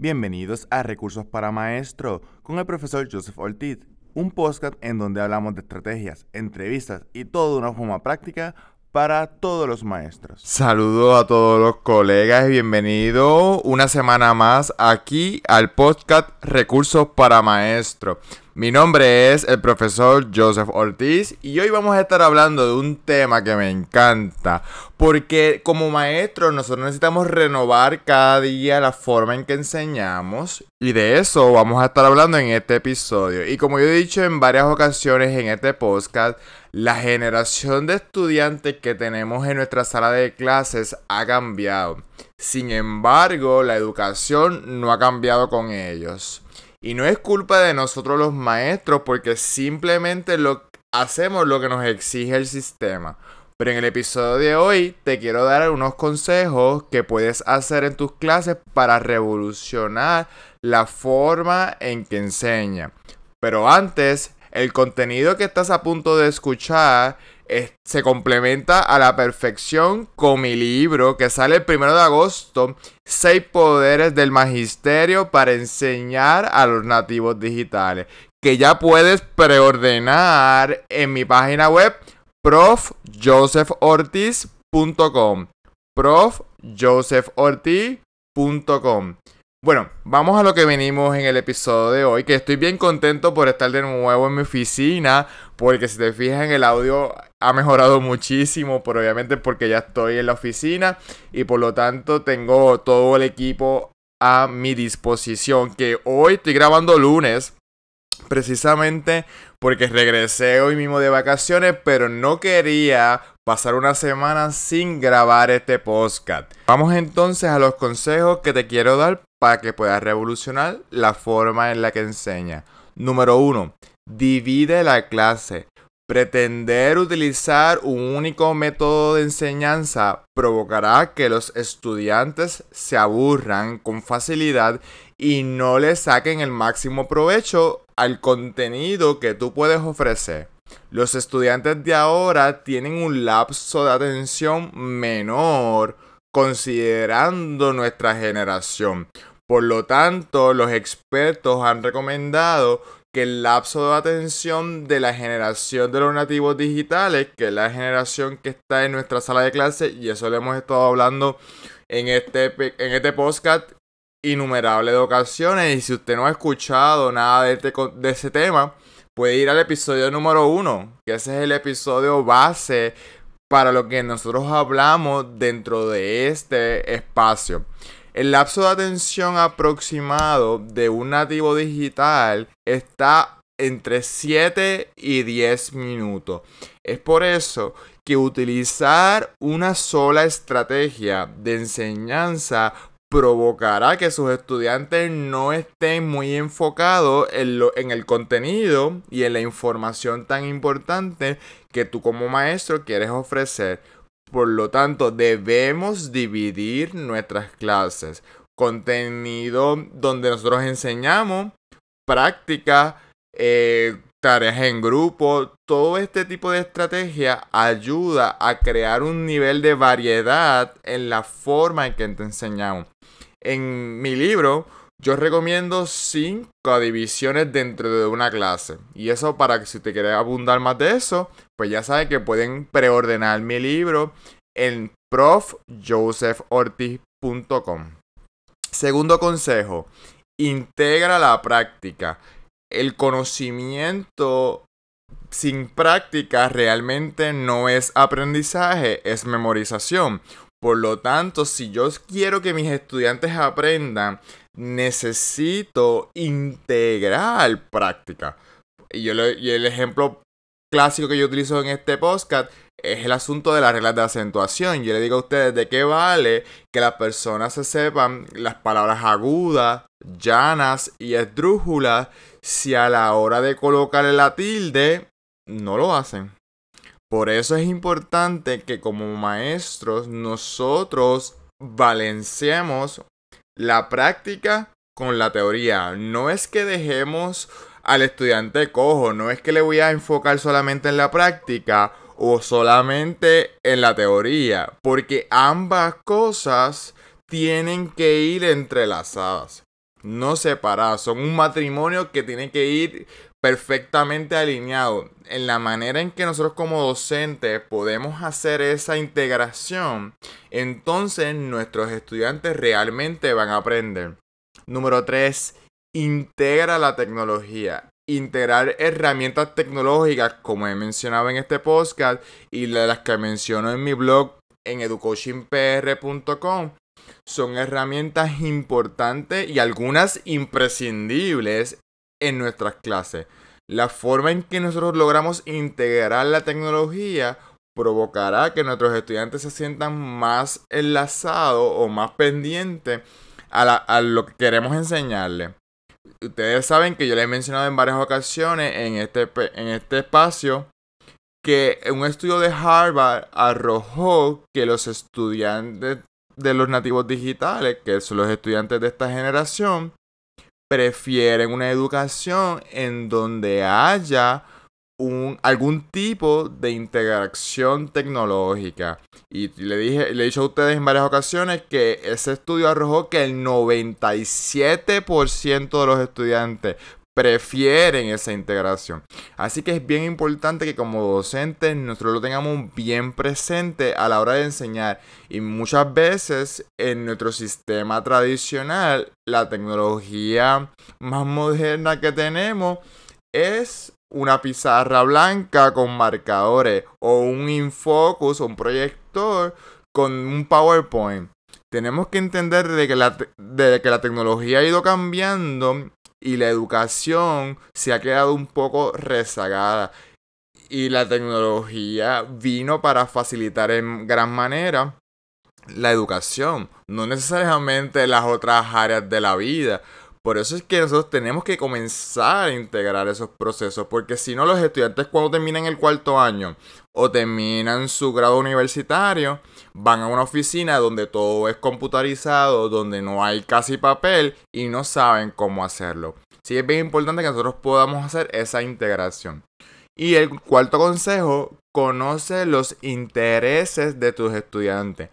Bienvenidos a Recursos para Maestro con el profesor Joseph Ortiz, un podcast en donde hablamos de estrategias, entrevistas y todo de una forma práctica para todos los maestros. Saludos a todos los colegas y bienvenido una semana más aquí al podcast Recursos para Maestro. Mi nombre es el profesor Joseph Ortiz y hoy vamos a estar hablando de un tema que me encanta porque como maestros nosotros necesitamos renovar cada día la forma en que enseñamos y de eso vamos a estar hablando en este episodio. Y como yo he dicho en varias ocasiones en este podcast, la generación de estudiantes que tenemos en nuestra sala de clases ha cambiado. Sin embargo, la educación no ha cambiado con ellos. Y no es culpa de nosotros los maestros porque simplemente lo hacemos lo que nos exige el sistema. Pero en el episodio de hoy te quiero dar unos consejos que puedes hacer en tus clases para revolucionar la forma en que enseña. Pero antes, el contenido que estás a punto de escuchar se complementa a la perfección con mi libro que sale el primero de agosto, Seis poderes del magisterio para enseñar a los nativos digitales, que ya puedes preordenar en mi página web profjosephortiz.com profjosephortiz.com bueno, vamos a lo que venimos en el episodio de hoy, que estoy bien contento por estar de nuevo en mi oficina, porque si te fijas en el audio ha mejorado muchísimo, pero obviamente porque ya estoy en la oficina y por lo tanto tengo todo el equipo a mi disposición, que hoy estoy grabando lunes, precisamente porque regresé hoy mismo de vacaciones, pero no quería pasar una semana sin grabar este podcast. Vamos entonces a los consejos que te quiero dar para que puedas revolucionar la forma en la que enseña. Número 1. Divide la clase. Pretender utilizar un único método de enseñanza provocará que los estudiantes se aburran con facilidad y no le saquen el máximo provecho al contenido que tú puedes ofrecer. Los estudiantes de ahora tienen un lapso de atención menor considerando nuestra generación. Por lo tanto, los expertos han recomendado que el lapso de atención de la generación de los nativos digitales, que es la generación que está en nuestra sala de clase, y eso lo hemos estado hablando en este, en este podcast innumerables ocasiones, y si usted no ha escuchado nada de, este, de ese tema, puede ir al episodio número uno, que ese es el episodio base para lo que nosotros hablamos dentro de este espacio. El lapso de atención aproximado de un nativo digital está entre 7 y 10 minutos. Es por eso que utilizar una sola estrategia de enseñanza provocará que sus estudiantes no estén muy enfocados en, en, el contenido y en la información tan importante que tú como maestro quieres ofrecer. Por lo tanto, debemos dividir nuestras clases. Contenido donde nosotros enseñamos, práctica, eh, tareas en grupo, todo este tipo de estrategia ayuda a crear un nivel de variedad en la forma en que te enseñamos. En mi libro, yo recomiendo 5 divisiones dentro de una clase. Y eso para que si te quieres abundar más de eso, pues ya sabes que pueden preordenar mi libro en profjosephortiz.com. Segundo consejo, integra la práctica. El conocimiento sin práctica realmente no es aprendizaje, es memorización. Por lo tanto, si yo quiero que mis estudiantes aprendan, necesito integrar práctica. Y, yo el ejemplo clásico que yo utilizo en este podcast es el asunto de las reglas de acentuación. Yo le digo a ustedes de qué vale que las personas se sepan las palabras agudas, llanas y esdrújulas si a la hora de colocarle la tilde no lo hacen. Por eso es importante que como maestros nosotros balanceemos la práctica con la teoría. No es que dejemos al estudiante cojo, no es que le voy a enfocar solamente en la práctica o solamente en la teoría, porque ambas cosas tienen que ir entrelazadas. no separadas. Son un matrimonio que tiene que ir perfectamente alineado. En la manera en que nosotros como docentes podemos hacer esa integración, entonces nuestros estudiantes realmente van a aprender. Número 3. Integra la tecnología integrar herramientas tecnológicas, como he mencionado en este podcast y las que menciono en mi blog en educoachingpr.com, son herramientas importantes y algunas imprescindibles en nuestras clases. La forma en que nosotros logramos integrar la tecnología provocará que nuestros estudiantes se sientan más enlazados o más pendientes a, lo que queremos enseñarles ustedes saben que yo les he mencionado en varias ocasiones en este, en este espacio que un estudio de Harvard arrojó que los estudiantes de los nativos digitales, que son los estudiantes de esta generación, prefieren una educación en donde haya un, algún tipo de interacción tecnológica. Y le, dije, le he dicho a ustedes en varias ocasiones que ese estudio arrojó que el 97% de los estudiantes prefieren esa integración. Así que es bien importante que como docentes nosotros lo tengamos bien presente a la hora de enseñar. Y muchas veces en nuestro sistema tradicional, la tecnología más moderna que tenemos es una pizarra blanca con marcadores o un infocus o un proyector con un PowerPoint. Tenemos que entender de que, la, de que la tecnología ha ido cambiando y la educación se ha quedado un poco rezagada. Y la tecnología vino para facilitar en gran manera la educación, no necesariamente las otras áreas de la vida. Por eso es que nosotros tenemos que comenzar a integrar esos procesos, porque si no los estudiantes cuando terminan el cuarto año o terminan su grado universitario, van a una oficina donde todo es computarizado, donde no hay casi papel y no saben cómo hacerlo. Sí es bien importante que nosotros podamos hacer esa integración. Y el cuarto consejo, conoce los intereses de tus estudiantes.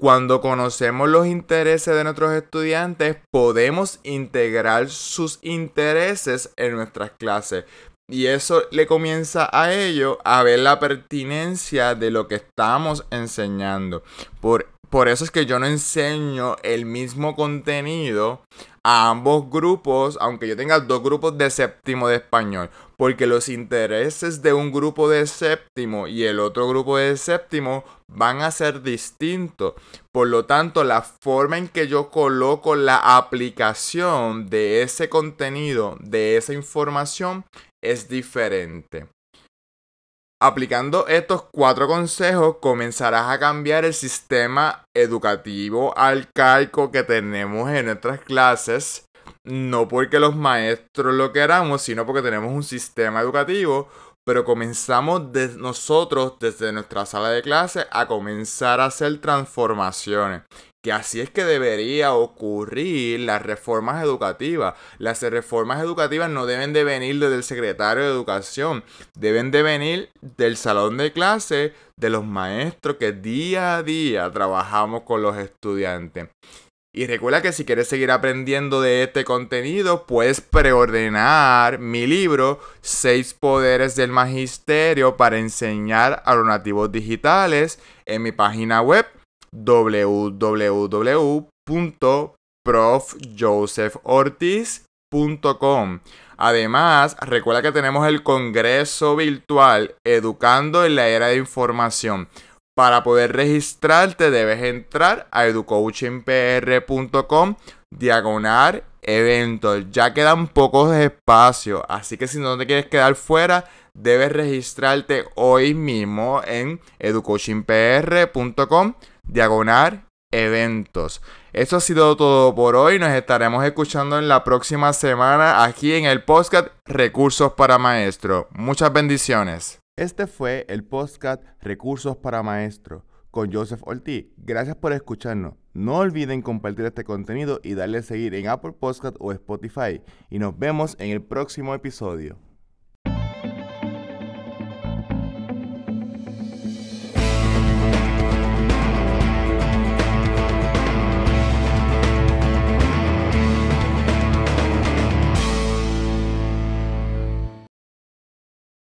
Cuando conocemos los intereses de nuestros estudiantes, podemos integrar sus intereses en nuestras clases. Y eso le comienza a ellos a ver la pertinencia de lo que estamos enseñando. Por, por eso es que yo no enseño el mismo contenido a ambos grupos, aunque yo tenga dos grupos de séptimo de español, porque los intereses de un grupo de séptimo y el otro grupo de séptimo van a ser distintos. Por lo tanto, la forma en que yo coloco la aplicación de ese contenido, de esa información, es diferente. Aplicando estos cuatro consejos comenzarás a cambiar el sistema educativo arcaico que tenemos en nuestras clases, no porque los maestros lo queramos, sino porque tenemos un sistema educativo, pero comenzamos nosotros desde nuestra sala de clase a comenzar a hacer transformaciones que así es que debería ocurrir las reformas educativas. Las reformas educativas no deben de venir desde el secretario de educación, deben de venir del salón de clase, de los maestros que día a día trabajamos con los estudiantes. Y recuerda que si quieres seguir aprendiendo de este contenido, puedes preordenar mi libro 6 poderes del magisterio para enseñar a los nativos digitales en mi página web www.profjosephortiz.com. Además, recuerda que tenemos el Congreso Virtual Educando en la Era de Información. Para poder registrarte debes entrar a educoachingpr.com diagonal eventos. Ya quedan pocos espacios, así que si no te quieres quedar fuera, debes registrarte hoy mismo en educoachingpr.com diagonal eventos. Eso ha sido todo por hoy. Nos estaremos escuchando en la próxima semana aquí en el podcast Recursos para Maestro. Muchas bendiciones. Este fue el podcast Recursos para Maestro con Joseph Ortiz. Gracias por escucharnos. No olviden compartir este contenido y darle a seguir en Apple Podcast o Spotify. Y nos vemos en el próximo episodio.